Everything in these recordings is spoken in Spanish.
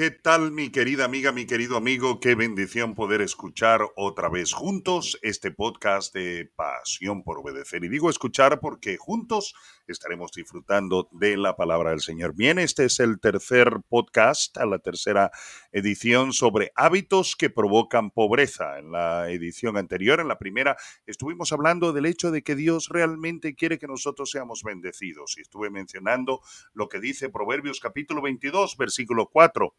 ¿Qué tal mi querida amiga, mi querido amigo? Qué bendición poder escuchar otra vez juntos este podcast de Pasión por Obedecer. Y digo escuchar porque juntos estaremos disfrutando de la palabra del Señor. Bien, este es el tercer podcast, la tercera edición sobre hábitos que provocan pobreza. En la edición anterior, en la primera, estuvimos hablando del hecho de que Dios realmente quiere que nosotros seamos bendecidos. Y estuve mencionando lo que dice Proverbios capítulo 22, versículo 4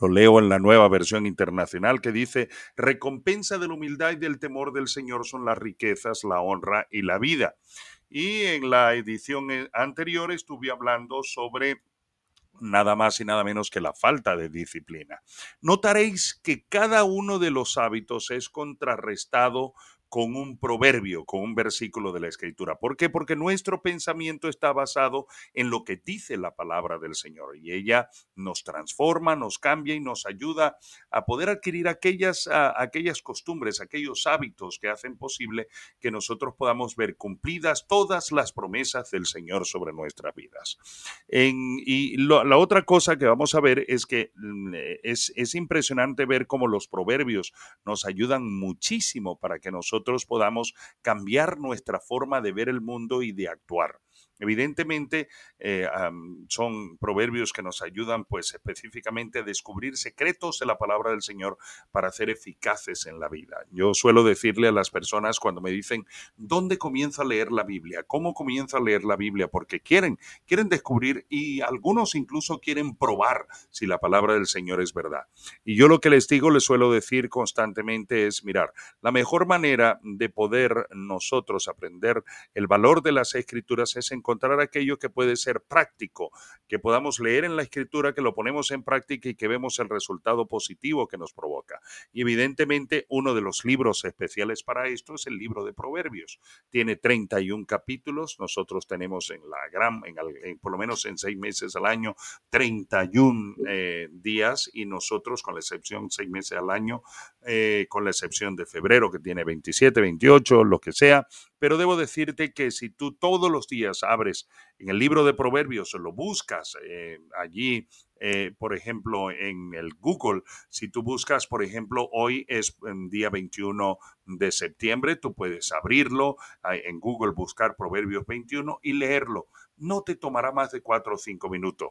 lo leo en la nueva versión internacional que dice, recompensa de la humildad y del temor del Señor son las riquezas, la honra y la vida. Y en la edición eh, anterior estuve hablando sobre nada más y nada menos que la falta de disciplina. Notaréis que cada uno de los hábitos es contrarrestado con un proverbio, con un versículo de la escritura. ¿Por qué? Porque nuestro pensamiento está basado en lo que dice la palabra del Señor y ella nos transforma, nos cambia y nos ayuda a poder adquirir aquellas, aquellas costumbres, aquellos hábitos que hacen posible que nosotros podamos ver cumplidas todas las promesas del Señor sobre nuestras vidas. y la otra cosa que vamos a ver es que mm, es, es impresionante ver cómo los proverbios nos ayudan muchísimo para que nosotros nosotros podamos cambiar nuestra forma de ver el mundo y de actuar. Evidentemente, eh, son proverbios que nos ayudan, pues, específicamente a descubrir secretos de la palabra del Señor para ser eficaces en la vida. Yo suelo decirle a las personas cuando me dicen, ¿dónde comienzo a leer la Biblia? ¿Cómo comienzo a leer la Biblia? Porque quieren, quieren descubrir y algunos incluso quieren probar si la palabra del Señor es verdad. Y yo lo que les digo, les suelo decir constantemente es, mirar, la mejor manera de poder nosotros aprender el valor de las escrituras es en encontrar aquello que puede ser práctico, que podamos leer en la escritura, que lo ponemos en práctica y que vemos el resultado positivo que nos provoca. Y evidentemente uno de los libros especiales para esto es el libro de Proverbios. Tiene 31 capítulos, nosotros tenemos en la gran, en, por lo menos en seis meses al año, 31 eh, días y nosotros con la excepción seis meses al año, eh, con la excepción de febrero que tiene 27, 28, lo que sea, pero debo decirte que si tú todos los días abres en el libro de Proverbios lo buscas eh, allí, eh, por ejemplo, en el Google, si tú buscas, por ejemplo, hoy es el día 21 de septiembre, tú puedes abrirlo en Google, buscar Proverbios 21 y leerlo. No te tomará más de cuatro o cinco minutos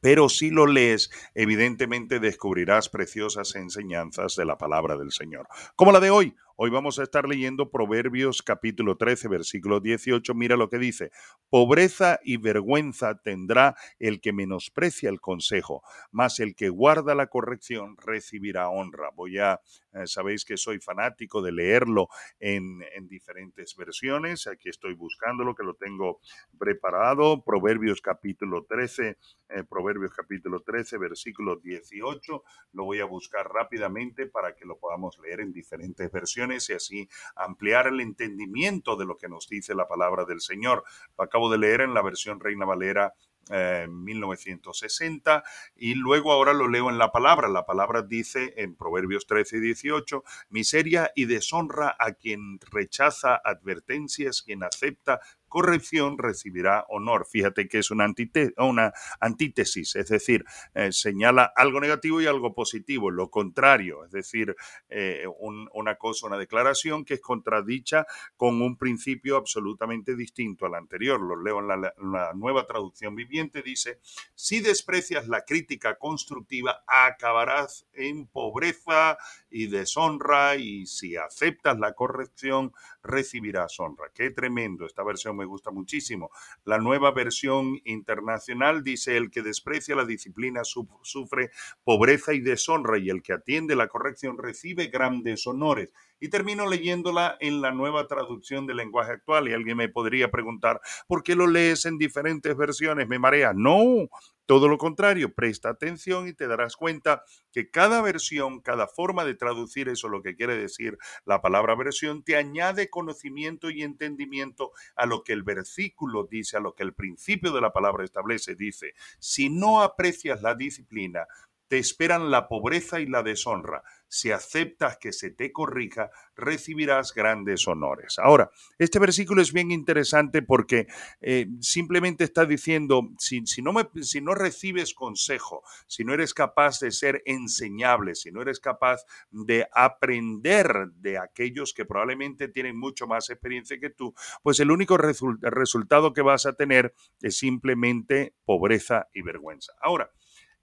pero si lo lees, evidentemente descubrirás preciosas enseñanzas de la palabra del Señor, como la de hoy. Hoy vamos a estar leyendo Proverbios capítulo 13, versículo 18. Mira lo que dice. Pobreza y vergüenza tendrá el que menosprecia el consejo, mas el que guarda la corrección recibirá honra. Voy a, eh, sabéis que soy fanático de leerlo en, en diferentes versiones. Aquí estoy buscándolo, que lo tengo preparado. Proverbios capítulo 13, eh, Proverbios capítulo 13, versículo 18. Lo voy a buscar rápidamente para que lo podamos leer en diferentes versiones y así ampliar el entendimiento de lo que nos dice la palabra del Señor. Lo acabo de leer en la versión Reina Valera 1960 eh, y luego ahora lo leo en la palabra. La palabra dice en Proverbios 13 y 18, miseria y deshonra a quien rechaza advertencias, quien acepta corrección recibirá honor. Fíjate que es una, antítesis, es decir, eh, señala algo negativo y algo positivo, lo contrario, es decir, eh, una cosa, una declaración que es contradicha con un principio absolutamente distinto al anterior. Lo leo en la, la nueva traducción viviente, dice, si desprecias la crítica constructiva, acabarás en pobreza y deshonra y si aceptas la corrección, recibirás honra. Qué tremendo esta versión me gusta muchísimo. La nueva versión internacional dice, el que desprecia la disciplina sufre pobreza y deshonra y el que atiende la corrección recibe grandes honores. Y termino leyéndola en la nueva traducción del lenguaje actual y alguien me podría preguntar, ¿por qué lo lees en diferentes versiones? ¿Me marea? No, todo lo contrario, presta atención y te darás cuenta que cada versión, cada forma de traducir eso, lo que quiere decir la palabra versión, te añade conocimiento y entendimiento a lo que el versículo dice, a lo que el principio de la palabra establece. Dice, si no aprecias la disciplina, te esperan la pobreza y la deshonra. si aceptas que se te corrija, recibirás grandes honores. Ahora, este versículo es bien interesante porque eh, simplemente está diciendo, si, no me, si no recibes consejo, si no eres capaz de ser enseñable, si no eres capaz de aprender de aquellos que probablemente tienen mucho más experiencia que tú, pues el único resultado que vas a tener es simplemente pobreza y vergüenza. Ahora,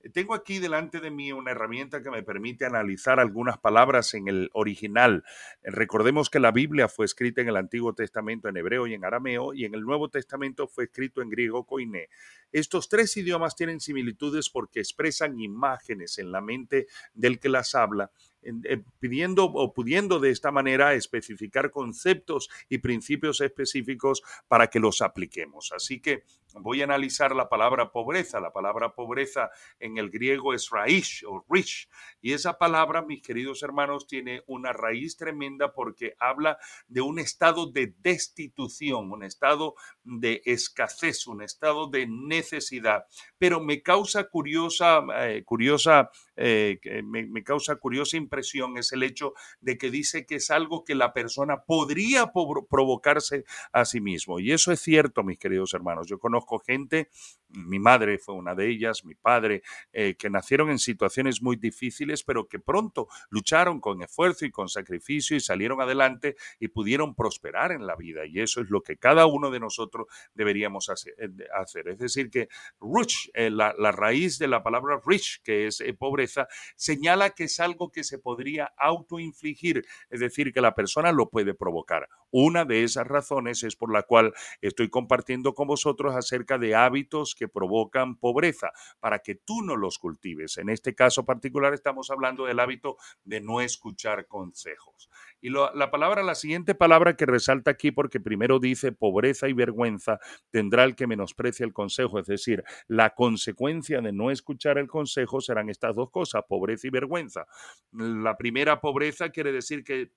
tengo aquí delante de mí una herramienta que me permite analizar algunas palabras en el original. Recordemos que la Biblia fue escrita en el Antiguo Testamento en hebreo y en arameo y en el Nuevo Testamento fue escrito en griego koiné. Estos tres idiomas tienen similitudes porque expresan imágenes en la mente del que las habla eh, pidiendo o pudiendo de esta manera especificar conceptos y principios específicos para que los apliquemos. Así que voy a analizar la palabra pobreza. La palabra pobreza en el griego es raish o rich. Y esa palabra, mis queridos hermanos, tiene una raíz tremenda porque habla de un estado de destitución, un estado de escasez, un estado de necesidad. Pero me causa curiosa, eh, curiosa, eh, me, causa curiosa impresión es el hecho de que dice que es algo que la persona podría provocarse a sí mismo. Y eso es cierto, mis queridos hermanos. Yo conozco gente, mi madre fue una de ellas, mi padre, eh, que nacieron en situaciones muy difíciles, pero que pronto lucharon con esfuerzo y con sacrificio y salieron adelante y pudieron prosperar en la vida. Y eso es lo que cada uno de nosotros deberíamos hacer. Eh, es decir, que rich, eh, la, raíz de la palabra rich, que es pobreza, señala que es algo que se podría autoinfligir, es decir, que la persona lo puede provocar. Una de esas razones es por la cual estoy compartiendo con vosotros acerca de hábitos que provocan pobreza, para que tú no los cultives. En este caso particular estamos hablando del hábito de no escuchar consejos. Y la palabra, la siguiente palabra que resalta aquí, porque primero dice pobreza y vergüenza, tendrá el que menosprecia el consejo, es decir, la consecuencia de no escuchar el consejo serán estas dos cosas, pobreza y vergüenza. La primera pobreza quiere decir que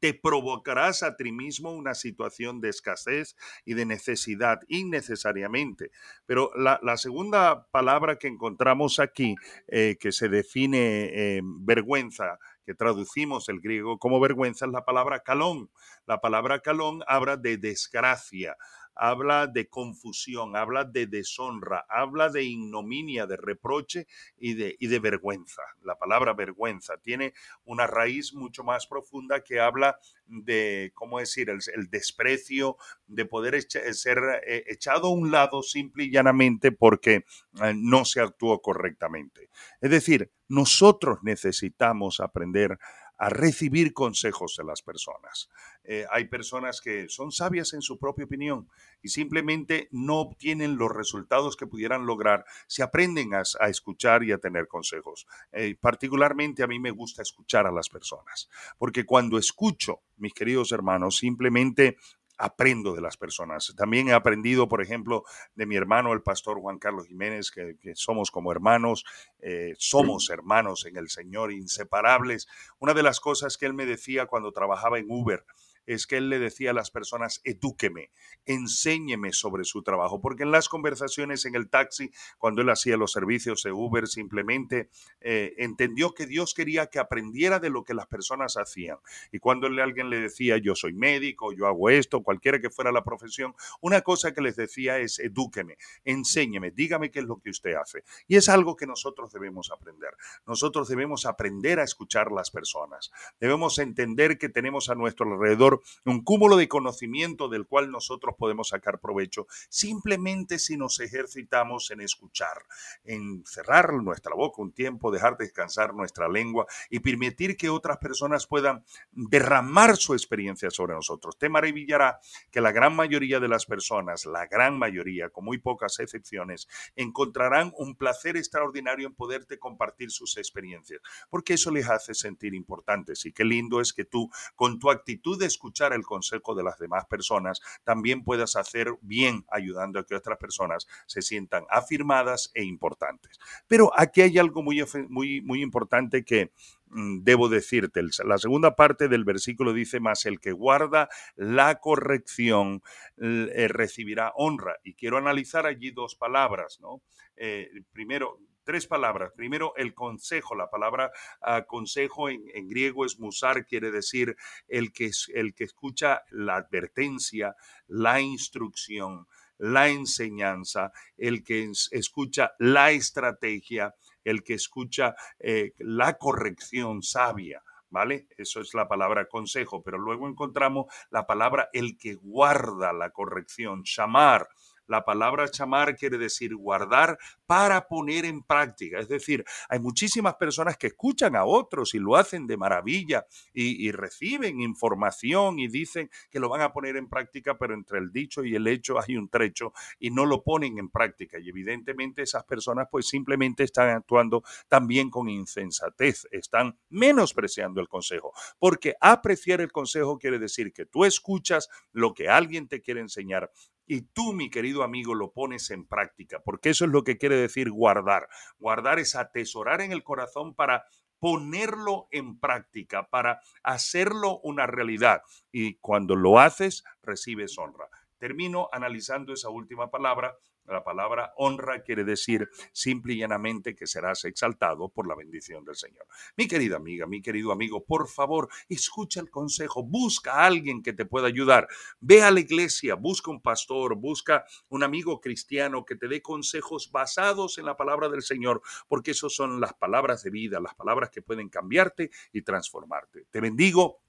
te provocarás a ti mismo una situación de escasez y de necesidad innecesariamente. Pero la, segunda palabra que encontramos aquí, eh, que se define vergüenza, que traducimos el griego como vergüenza, es la palabra calón. La palabra calón habla de desgracia, habla de confusión, habla de deshonra, habla de ignominia, de reproche y de, y de vergüenza. La palabra vergüenza tiene una raíz mucho más profunda que habla de, ¿cómo decir?, el, desprecio, de poder ser eh, echado a un lado simple y llanamente porque eh, no se actuó correctamente. Es decir, nosotros necesitamos aprender a recibir consejos de las personas. Eh, hay personas que son sabias en su propia opinión y simplemente no obtienen los resultados que pudieran lograr si aprenden a, escuchar y a tener consejos. Eh, particularmente a mí me gusta escuchar a las personas, porque cuando escucho, mis queridos hermanos, simplemente aprendo de las personas. También he aprendido, por ejemplo, de mi hermano, el pastor Juan Carlos Jiménez, que, somos como hermanos, eh, somos hermanos en el Señor, inseparables. Una de las cosas que él me decía cuando trabajaba en Uber, es que él le decía a las personas, edúqueme, enséñeme sobre su trabajo, porque en las conversaciones en el taxi, cuando él hacía los servicios de Uber, simplemente eh, entendió que Dios quería que aprendiera de lo que las personas hacían. Y cuando alguien le decía, yo soy médico, yo hago esto, cualquiera que fuera la profesión, una cosa que les decía es, edúqueme, enséñeme, dígame qué es lo que usted hace. Y es algo que nosotros debemos aprender. Nosotros debemos aprender a escuchar las personas. Debemos entender que tenemos a nuestro alrededor un cúmulo de conocimiento del cual nosotros podemos sacar provecho, simplemente si nos ejercitamos en escuchar, en cerrar nuestra boca un tiempo, dejar descansar nuestra lengua y permitir que otras personas puedan derramar su experiencia sobre nosotros. Te maravillará que la gran mayoría de las personas, la gran mayoría, con muy pocas excepciones, encontrarán un placer extraordinario en poderte compartir sus experiencias, porque eso les hace sentir importantes. Y qué lindo es que tú, con tu actitud de escuchar, escuchar el consejo de las demás personas, también puedas hacer bien ayudando a que otras personas se sientan afirmadas e importantes. Pero aquí hay algo muy, muy, muy importante que mm, debo decirte. La segunda parte del versículo dice, más el que guarda la corrección eh, recibirá honra. Y quiero analizar allí dos palabras, ¿no? Eh, primero, tres palabras. Primero, el consejo. La palabra ah, consejo en, griego es musar, quiere decir el que, el que escucha la advertencia, la instrucción, la enseñanza, el que escucha la estrategia, el que escucha eh, la corrección sabia. ¿Vale? Eso es la palabra consejo, pero luego encontramos la palabra el que guarda la corrección, llamar, la palabra chamar quiere decir guardar para poner en práctica. Es decir, hay muchísimas personas que escuchan a otros y lo hacen de maravilla y, reciben información y dicen que lo van a poner en práctica, pero entre el dicho y el hecho hay un trecho y no lo ponen en práctica. Y evidentemente esas personas pues simplemente están actuando también con insensatez, están menospreciando el consejo, porque apreciar el consejo quiere decir que tú escuchas lo que alguien te quiere enseñar y tú, mi querido amigo, lo pones en práctica, porque eso es lo que quiere decir guardar. Guardar es atesorar en el corazón para ponerlo en práctica, para hacerlo una realidad. Y cuando lo haces, recibes honra. Termino analizando esa última palabra la palabra honra quiere decir simple y llanamente que serás exaltado por la bendición del Señor. Mi querida amiga, mi querido amigo, por favor, escucha el consejo, busca a alguien que te pueda ayudar. Ve a la iglesia, busca un pastor, busca un amigo cristiano que te dé consejos basados en la palabra del Señor, porque esas son las palabras de vida, las palabras que pueden cambiarte y transformarte. Te bendigo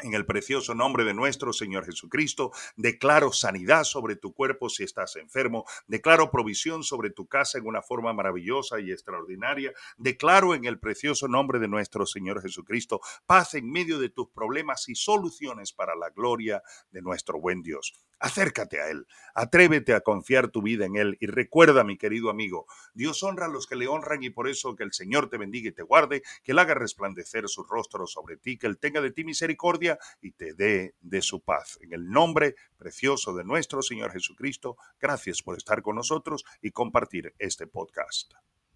en el precioso nombre de nuestro Señor Jesucristo, declaro sanidad sobre tu cuerpo si estás enfermo, declaro provisión sobre tu casa en una forma maravillosa y extraordinaria, declaro en el precioso nombre de nuestro Señor Jesucristo paz en medio de tus problemas y soluciones para la gloria de nuestro buen Dios. Acércate a Él, atrévete a confiar tu vida en Él y recuerda, mi querido amigo, Dios honra a los que le honran y por eso que el Señor te bendiga y te guarde, que Él haga resplandecer su rostro sobre ti, que Él tenga de ti misericordia y te dé de su paz. En el nombre precioso de nuestro Señor Jesucristo, gracias por estar con nosotros y compartir este podcast.